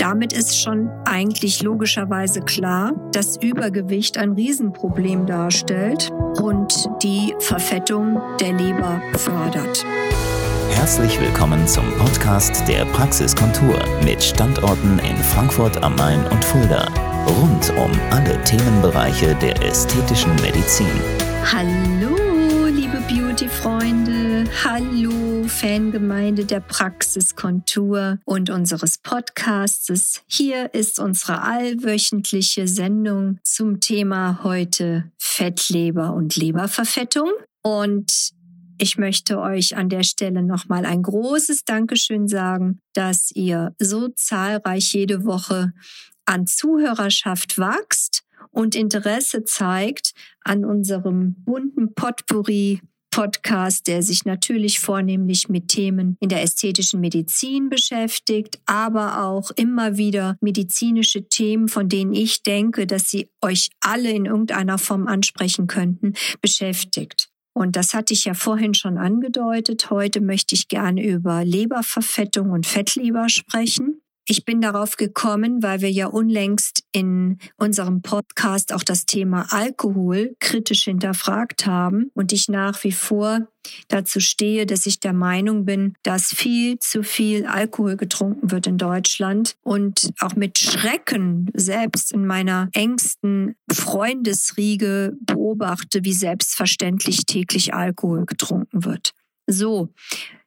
Damit ist schon eigentlich logischerweise klar, dass Übergewicht ein Riesenproblem darstellt und die Verfettung der Leber fördert. Herzlich willkommen zum Podcast der Praxiskontur mit Standorten in Frankfurt am Main und Fulda. Rund um alle Themenbereiche der ästhetischen Medizin. Hallo, liebe Beauty-Freunde. Hallo, Fangemeinde der Praxiskontur und unseres Podcasts. Hier ist unsere allwöchentliche Sendung zum Thema heute Fettleber und Leberverfettung. Und ich möchte euch an der Stelle nochmal ein großes Dankeschön sagen, dass ihr so zahlreich jede Woche an Zuhörerschaft wächst und Interesse zeigt an unserem bunten Potpourri Podcast, der sich natürlich vornehmlich mit Themen in der ästhetischen Medizin beschäftigt, aber auch immer wieder medizinische Themen, von denen ich denke, dass sie euch alle in irgendeiner Form ansprechen könnten, beschäftigt. Und das hatte ich ja vorhin schon angedeutet. Heute möchte ich gerne über Leberverfettung und Fettleber sprechen. Ich bin darauf gekommen, weil wir ja unlängst in unserem Podcast auch das Thema Alkohol kritisch hinterfragt haben und ich nach wie vor dazu stehe, dass ich der Meinung bin, dass viel zu viel Alkohol getrunken wird in Deutschland und auch mit Schrecken selbst in meiner engsten Freundesriege beobachte, wie selbstverständlich täglich Alkohol getrunken wird. So,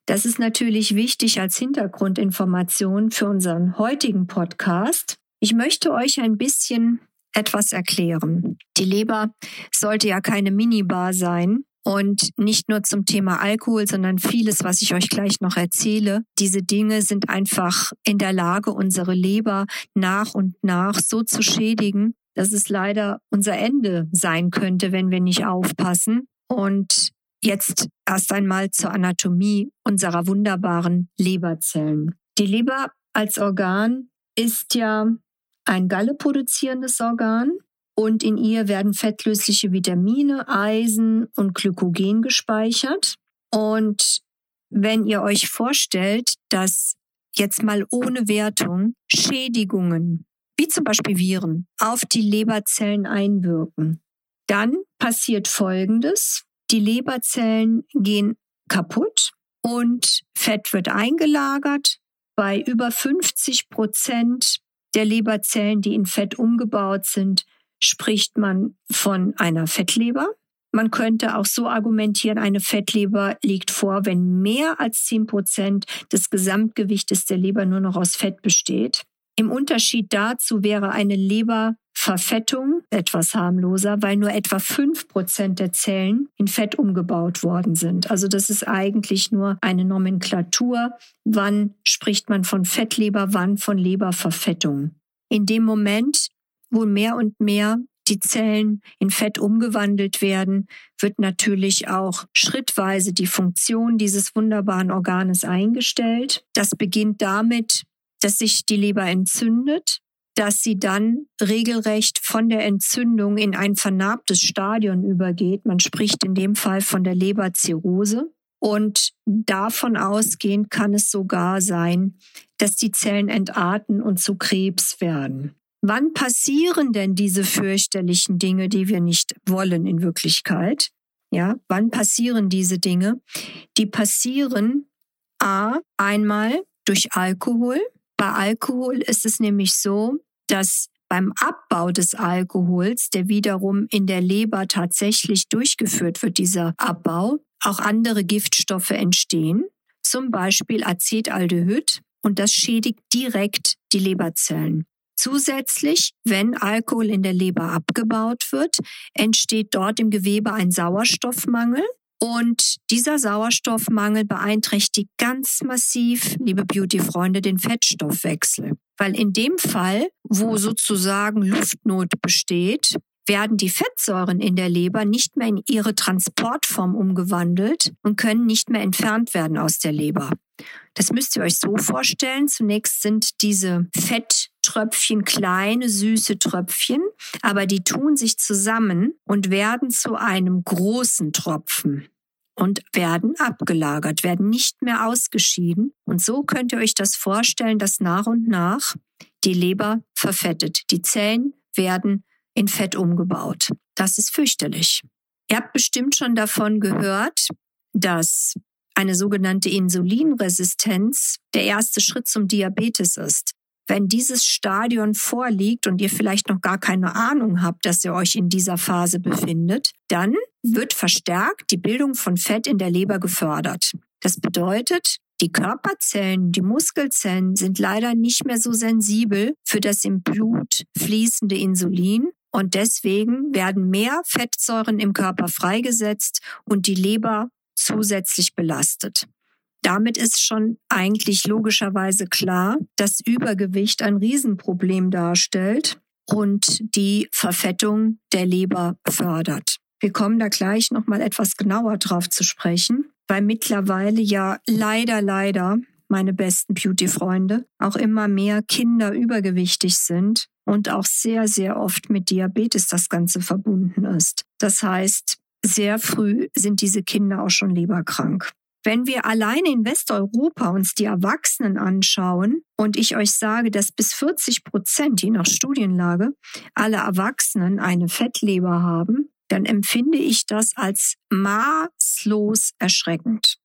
das ist natürlich wichtig als Hintergrundinformation für unseren heutigen Podcast. Ich möchte euch ein bisschen etwas erklären. Die Leber sollte ja keine Minibar sein. Und nicht nur zum Thema Alkohol, sondern vieles, was ich euch gleich noch erzähle. Diese Dinge sind einfach in der Lage, unsere Leber nach und nach so zu schädigen, dass es leider unser Ende sein könnte, wenn wir nicht aufpassen. Und Jetzt erst einmal zur Anatomie unserer wunderbaren Leberzellen. Die Leber als Organ ist ja ein Galle produzierendes Organ und in ihr werden fettlösliche Vitamine, Eisen und Glykogen gespeichert. Und wenn ihr euch vorstellt, dass jetzt mal ohne Wertung Schädigungen, wie zum Beispiel Viren, auf die Leberzellen einwirken, dann passiert Folgendes. Die Leberzellen gehen kaputt und Fett wird eingelagert. Bei über 50 Prozent der Leberzellen, die in Fett umgebaut sind, spricht man von einer Fettleber. Man könnte auch so argumentieren, eine Fettleber liegt vor, wenn mehr als 10 Prozent des Gesamtgewichtes der Leber nur noch aus Fett besteht. Im Unterschied dazu wäre eine Leber Verfettung etwas harmloser, weil nur etwa fünf Prozent der Zellen in Fett umgebaut worden sind. Also das ist eigentlich nur eine Nomenklatur. Wann spricht man von Fettleber, wann von Leberverfettung? In dem Moment, wo mehr und mehr die Zellen in Fett umgewandelt werden, wird natürlich auch schrittweise die Funktion dieses wunderbaren Organes eingestellt. Das beginnt damit, dass sich die Leber entzündet dass sie dann regelrecht von der Entzündung in ein vernarbtes Stadion übergeht. Man spricht in dem Fall von der Leberzirrhose. Und davon ausgehend kann es sogar sein, dass die Zellen entarten und zu Krebs werden. Wann passieren denn diese fürchterlichen Dinge, die wir nicht wollen in Wirklichkeit? Ja, wann passieren diese Dinge? Die passieren A, einmal durch Alkohol, bei Alkohol ist es nämlich so, dass beim Abbau des Alkohols, der wiederum in der Leber tatsächlich durchgeführt wird, dieser Abbau, auch andere Giftstoffe entstehen, zum Beispiel Acetaldehyd, und das schädigt direkt die Leberzellen. Zusätzlich, wenn Alkohol in der Leber abgebaut wird, entsteht dort im Gewebe ein Sauerstoffmangel und dieser Sauerstoffmangel beeinträchtigt ganz massiv, liebe Beauty-Freunde, den Fettstoffwechsel. Weil in dem Fall, wo sozusagen Luftnot besteht, werden die Fettsäuren in der Leber nicht mehr in ihre Transportform umgewandelt und können nicht mehr entfernt werden aus der Leber. Das müsst ihr euch so vorstellen. Zunächst sind diese Fetttröpfchen kleine, süße Tröpfchen, aber die tun sich zusammen und werden zu einem großen Tropfen und werden abgelagert, werden nicht mehr ausgeschieden. Und so könnt ihr euch das vorstellen, dass nach und nach Die Leber verfettet. Die Zellen werden in Fett umgebaut. Das ist fürchterlich. Ihr habt bestimmt schon davon gehört, dass eine sogenannte Insulinresistenz der erste Schritt zum Diabetes ist. Wenn dieses Stadion vorliegt und ihr vielleicht noch gar keine Ahnung habt, dass ihr euch in dieser Phase befindet, dann wird verstärkt die Bildung von Fett in der Leber gefördert. Das bedeutet, die Körperzellen, die Muskelzellen sind leider nicht mehr so sensibel für das im Blut fließende Insulin und deswegen werden mehr Fettsäuren im Körper freigesetzt und die Leber zusätzlich belastet. Damit ist schon eigentlich logischerweise klar, dass Übergewicht ein Riesenproblem darstellt und die Verfettung der Leber fördert. Wir kommen da gleich noch mal etwas genauer drauf zu sprechen, weil mittlerweile ja leider leider meine besten Beauty-Freunde auch immer mehr Kinder übergewichtig sind und auch sehr sehr oft mit Diabetes das Ganze verbunden ist. Das heißt, sehr früh sind diese Kinder auch schon leberkrank. Wenn wir alleine in Westeuropa uns die Erwachsenen anschauen und ich euch sage, dass bis 40 Prozent, je nach Studienlage, alle Erwachsenen eine Fettleber haben, dann empfinde ich das als maßlos erschreckend.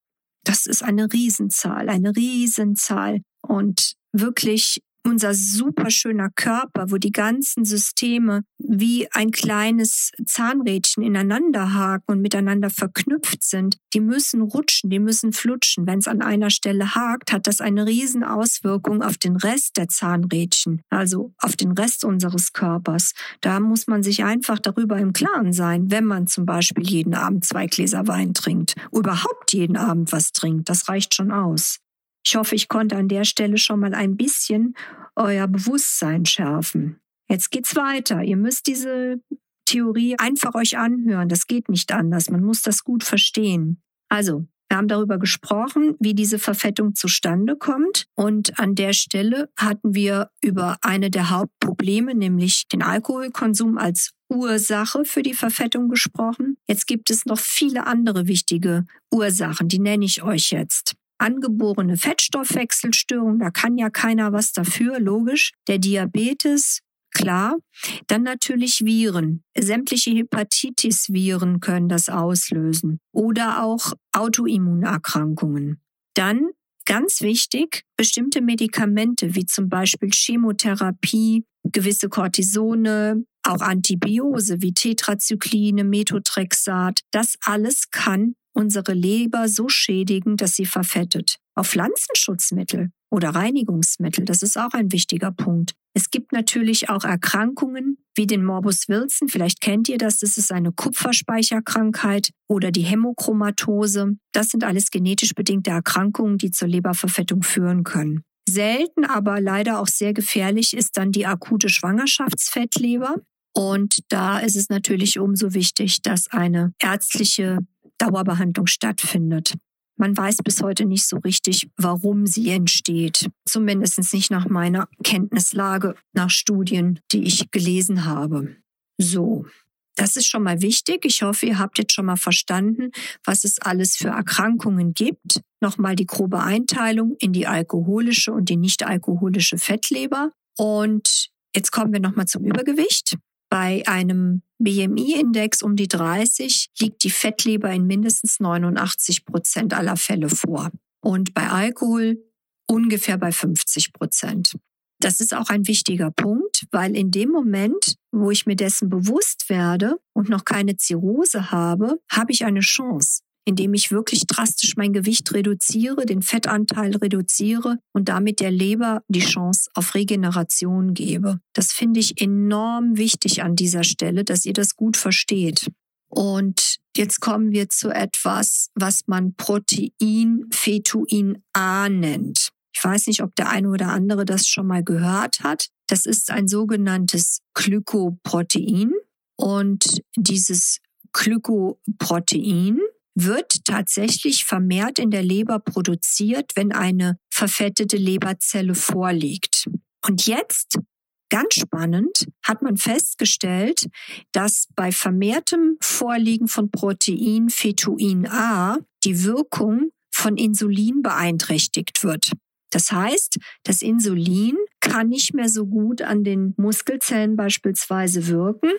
Das ist eine Riesenzahl, eine Riesenzahl. Und wirklich unser super schöner Körper, wo die ganzen Systeme wie ein kleines Zahnrädchen ineinander haken und miteinander verknüpft sind, die müssen rutschen, die müssen flutschen. Wenn es an einer Stelle hakt, hat das eine riesen Auswirkung auf den Rest der Zahnrädchen, also auf den Rest unseres Körpers. Da muss man sich einfach darüber im Klaren sein, wenn man zum Beispiel jeden Abend zwei Gläser Wein trinkt, überhaupt jeden Abend was trinkt. Das reicht schon aus. Ich hoffe, ich konnte an der Stelle schon mal ein bisschen euer Bewusstsein schärfen. Jetzt geht's weiter. Ihr müsst diese Theorie einfach euch anhören. Das geht nicht anders. Man muss das gut verstehen. Also, wir haben darüber gesprochen, wie diese Verfettung zustande kommt. Und an der Stelle hatten wir über eine der Hauptprobleme, nämlich den Alkoholkonsum als Ursache für die Verfettung gesprochen. Jetzt gibt es noch viele andere wichtige Ursachen, die nenne ich euch jetzt angeborene Fettstoffwechselstörung, da kann ja keiner was dafür, logisch. Der Diabetes, klar. Dann natürlich Viren. Sämtliche Hepatitis-Viren können das auslösen oder auch Autoimmunerkrankungen. Dann ganz wichtig, bestimmte Medikamente wie zum Beispiel Chemotherapie, gewisse Cortisone, auch Antibiose wie Tetrazykline, Methotrexat. Das alles kann unsere Leber so schädigen, dass sie verfettet. Auf Pflanzenschutzmittel oder Reinigungsmittel, das ist auch ein wichtiger Punkt. Es gibt natürlich auch Erkrankungen wie den Morbus Wilson, vielleicht kennt ihr das, das ist eine Kupferspeicherkrankheit oder die Hämochromatose. Das sind alles genetisch bedingte Erkrankungen, die zur Leberverfettung führen können. Selten, aber leider auch sehr gefährlich ist dann die akute Schwangerschaftsfettleber. Und da ist es natürlich umso wichtig, dass eine ärztliche Dauerbehandlung stattfindet. Man weiß bis heute nicht so richtig, warum sie entsteht. Zumindest nicht nach meiner Kenntnislage, nach Studien, die ich gelesen habe. So. Das ist schon mal wichtig. Ich hoffe, ihr habt jetzt schon mal verstanden, was es alles für Erkrankungen gibt. Nochmal die grobe Einteilung in die alkoholische und die nicht alkoholische Fettleber. Und jetzt kommen wir nochmal zum Übergewicht. Bei einem BMI-Index um die 30 liegt die Fettleber in mindestens 89 Prozent aller Fälle vor. Und bei Alkohol ungefähr bei 50 Prozent. Das ist auch ein wichtiger Punkt, weil in dem Moment, wo ich mir dessen bewusst werde und noch keine Zirrhose habe, habe ich eine Chance indem ich wirklich drastisch mein Gewicht reduziere, den Fettanteil reduziere und damit der Leber die Chance auf Regeneration gebe. Das finde ich enorm wichtig an dieser Stelle, dass ihr das gut versteht. Und jetzt kommen wir zu etwas, was man Protein Fetuin A nennt. Ich weiß nicht, ob der eine oder andere das schon mal gehört hat. Das ist ein sogenanntes Glykoprotein. Und dieses Glykoprotein wird tatsächlich vermehrt in der Leber produziert, wenn eine verfettete Leberzelle vorliegt. Und jetzt, ganz spannend, hat man festgestellt, dass bei vermehrtem Vorliegen von Protein Fetuin A die Wirkung von Insulin beeinträchtigt wird. Das heißt, das Insulin kann nicht mehr so gut an den Muskelzellen beispielsweise wirken.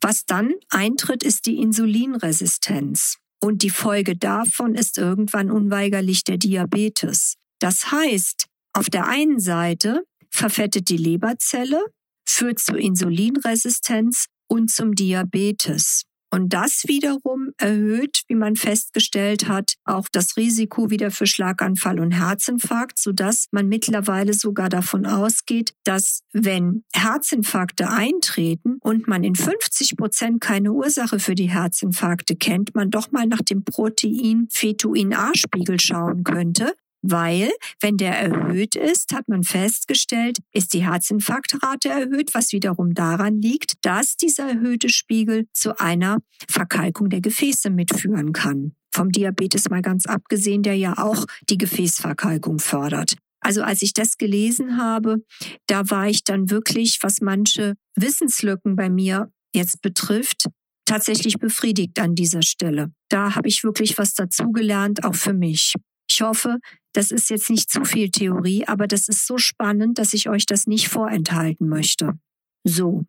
Was dann eintritt, ist die Insulinresistenz. Und die Folge davon ist irgendwann unweigerlich der Diabetes. Das heißt, auf der einen Seite verfettet die Leberzelle, führt zu Insulinresistenz und zum Diabetes. Und das wiederum erhöht, wie man festgestellt hat, auch das Risiko wieder für Schlaganfall und Herzinfarkt, sodass man mittlerweile sogar davon ausgeht, dass wenn Herzinfarkte eintreten und man in 50 Prozent keine Ursache für die Herzinfarkte kennt, man doch mal nach dem Protein Fetuin A-Spiegel schauen könnte, weil, wenn der erhöht ist, hat man festgestellt, ist die Herzinfarktrate erhöht, was wiederum daran liegt, dass dieser erhöhte Spiegel zu einer Verkalkung der Gefäße mitführen kann. Vom Diabetes mal ganz abgesehen, der ja auch die Gefäßverkalkung fördert. Also als ich das gelesen habe, da war ich dann wirklich, was manche Wissenslücken bei mir jetzt betrifft, tatsächlich befriedigt an dieser Stelle. Da habe ich wirklich was dazugelernt, auch für mich. Ich hoffe, das ist jetzt nicht zu viel Theorie, aber das ist so spannend, dass ich euch das nicht vorenthalten möchte. So,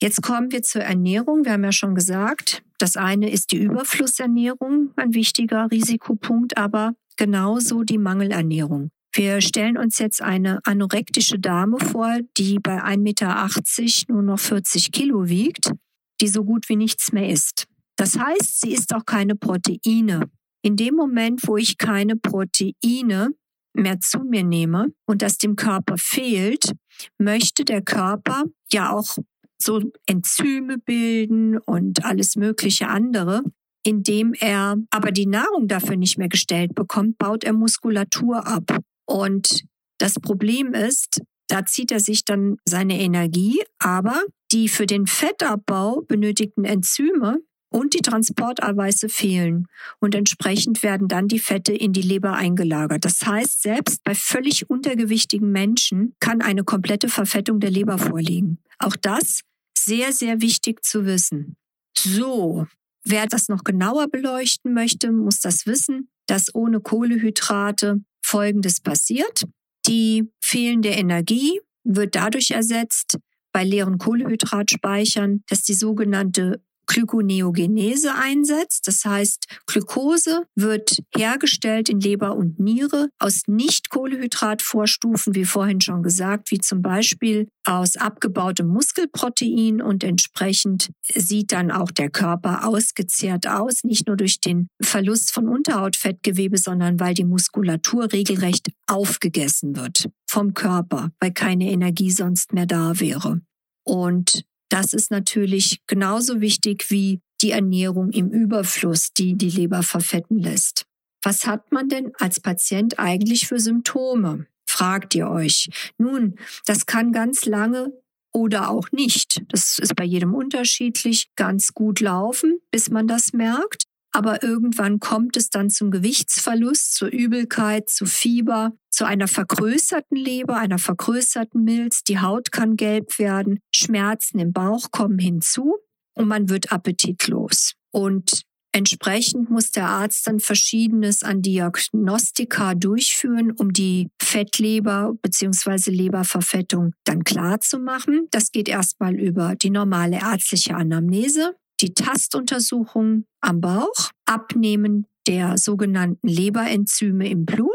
jetzt kommen wir zur Ernährung. Wir haben ja schon gesagt, das eine ist die Überflussernährung, ein wichtiger Risikopunkt, aber genauso die Mangelernährung. Wir stellen uns jetzt eine anorektische Dame vor, die bei 1,80 Meter nur noch 40 Kilo wiegt, die so gut wie nichts mehr isst. Das heißt, sie isst auch keine Proteine. In dem Moment, wo ich keine Proteine mehr zu mir nehme und das dem Körper fehlt, möchte der Körper ja auch so Enzyme bilden und alles mögliche andere. Indem er aber die Nahrung dafür nicht mehr gestellt bekommt, baut er Muskulatur ab. Und das Problem ist, da zieht er sich dann seine Energie, aber die für den Fettabbau benötigten Enzyme und die Transporteiweiße fehlen und entsprechend werden dann die Fette in die Leber eingelagert. Das heißt, selbst bei völlig untergewichtigen Menschen kann eine komplette Verfettung der Leber vorliegen. Auch das sehr, sehr wichtig zu wissen. So, wer das noch genauer beleuchten möchte, muss das wissen, dass ohne Kohlehydrate Folgendes passiert. Die fehlende Energie wird dadurch ersetzt, bei leeren Kohlehydratspeichern, dass die sogenannte Glykoneogenese einsetzt. Das heißt, Glukose wird hergestellt in Leber und Niere aus Nicht-Kohlehydratvorstufen, wie vorhin schon gesagt, wie zum Beispiel aus abgebautem Muskelprotein und entsprechend sieht dann auch der Körper ausgezehrt aus, nicht nur durch den Verlust von Unterhautfettgewebe, sondern weil die Muskulatur regelrecht aufgegessen wird vom Körper, weil keine Energie sonst mehr da wäre. Und das ist natürlich genauso wichtig wie die Ernährung im Überfluss, die die Leber verfetten lässt. Was hat man denn als Patient eigentlich für Symptome? Fragt ihr euch. Nun, das kann ganz lange oder auch nicht. Das ist bei jedem unterschiedlich ganz gut laufen, bis man das merkt aber irgendwann kommt es dann zum Gewichtsverlust, zur Übelkeit, zu Fieber, zu einer vergrößerten Leber, einer vergrößerten Milz. Die Haut kann gelb werden, Schmerzen im Bauch kommen hinzu und man wird appetitlos. Und Entsprechend muss der Arzt dann Verschiedenes an Diagnostika durchführen, um die Fettleber bzw. Leberverfettung dann klar zu machen. Das geht erstmal über die normale ärztliche Anamnese die Tastuntersuchung am Bauch, Abnehmen der sogenannten Leberenzyme im Blut.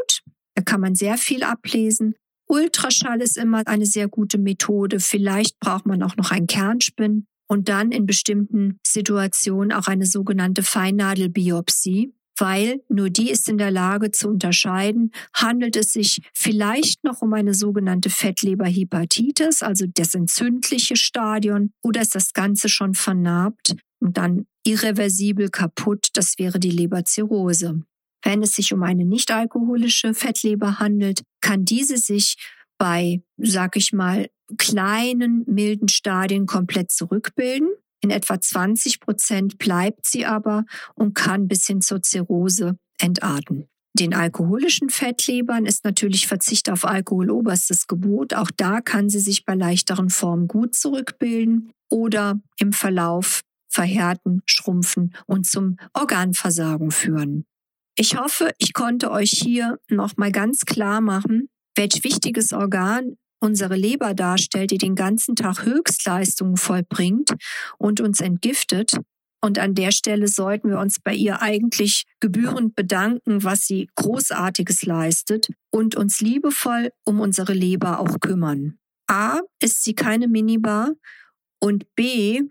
Da kann man sehr viel ablesen. Ultraschall ist immer eine sehr gute Methode. Vielleicht braucht man auch noch ein Kernspin und dann in bestimmten Situationen auch eine sogenannte Feinnadelbiopsie weil nur die ist in der Lage zu unterscheiden, handelt es sich vielleicht noch um eine sogenannte Fettleberhepatitis, also das entzündliche Stadion, oder ist das Ganze schon vernarbt und dann irreversibel kaputt, das wäre die Leberzirrhose. Wenn es sich um eine nicht-alkoholische Fettleber handelt, kann diese sich bei, sag ich mal, kleinen, milden Stadien komplett zurückbilden. In etwa 20 Prozent bleibt sie aber und kann bis hin zur Zirrhose entarten. Den alkoholischen Fettlebern ist natürlich Verzicht auf Alkohol oberstes Gebot. Auch da kann sie sich bei leichteren Formen gut zurückbilden oder im Verlauf verhärten, schrumpfen und zum Organversagen führen. Ich hoffe, ich konnte euch hier nochmal ganz klar machen, welch wichtiges Organ unsere Leber darstellt, die den ganzen Tag Höchstleistungen vollbringt und uns entgiftet. Und an der Stelle sollten wir uns bei ihr eigentlich gebührend bedanken, was sie Großartiges leistet und uns liebevoll um unsere Leber auch kümmern. A, ist sie keine Minibar und B,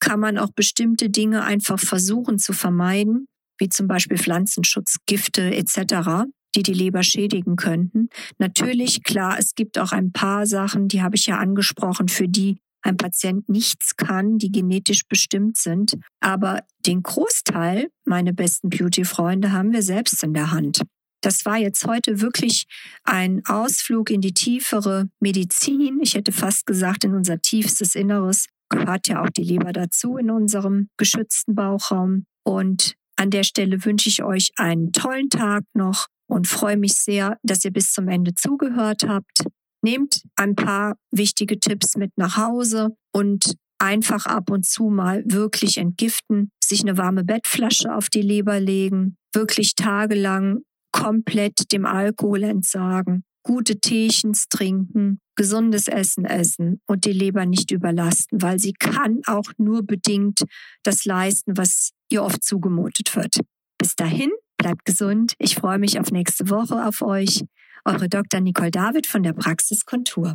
kann man auch bestimmte Dinge einfach versuchen zu vermeiden, wie zum Beispiel Pflanzenschutzgifte etc die die Leber schädigen könnten. Natürlich, klar, es gibt auch ein paar Sachen, die habe ich ja angesprochen, für die ein Patient nichts kann, die genetisch bestimmt sind. Aber den Großteil, meine besten Beauty-Freunde, haben wir selbst in der Hand. Das war jetzt heute wirklich ein Ausflug in die tiefere Medizin. Ich hätte fast gesagt, in unser tiefstes Inneres gehört ja auch die Leber dazu in unserem geschützten Bauchraum. Und an der Stelle wünsche ich euch einen tollen Tag noch und freue mich sehr, dass ihr bis zum Ende zugehört habt. Nehmt ein paar wichtige Tipps mit nach Hause und einfach ab und zu mal wirklich entgiften, sich eine warme Bettflasche auf die Leber legen, wirklich tagelang komplett dem Alkohol entsagen, gute Teechens trinken, gesundes Essen essen und die Leber nicht überlasten, weil sie kann auch nur bedingt das leisten, was ihr oft zugemutet wird. Bis dahin, Bleibt gesund. Ich freue mich auf nächste Woche auf euch. Eure Dr. Nicole David von der Praxiskontur.